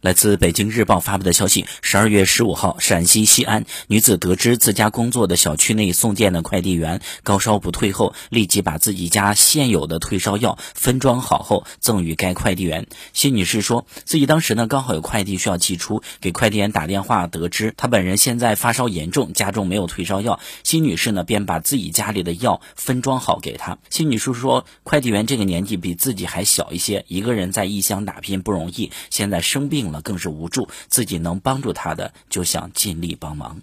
来自北京日报发布的消息，十二月十五号，陕西西安女子得知自家工作的小区内送件的快递员高烧不退后，立即把自己家现有的退烧药分装好后赠予该快递员。辛女士说自己当时呢刚好有快递需要寄出，给快递员打电话得知她本人现在发烧严重，家中没有退烧药，辛女士呢便把自己家里的药分装好给她。辛女士说，快递员这个年纪比自己还小一些，一个人在异乡打拼不容易，现在生病病。了更是无助，自己能帮助他的就想尽力帮忙。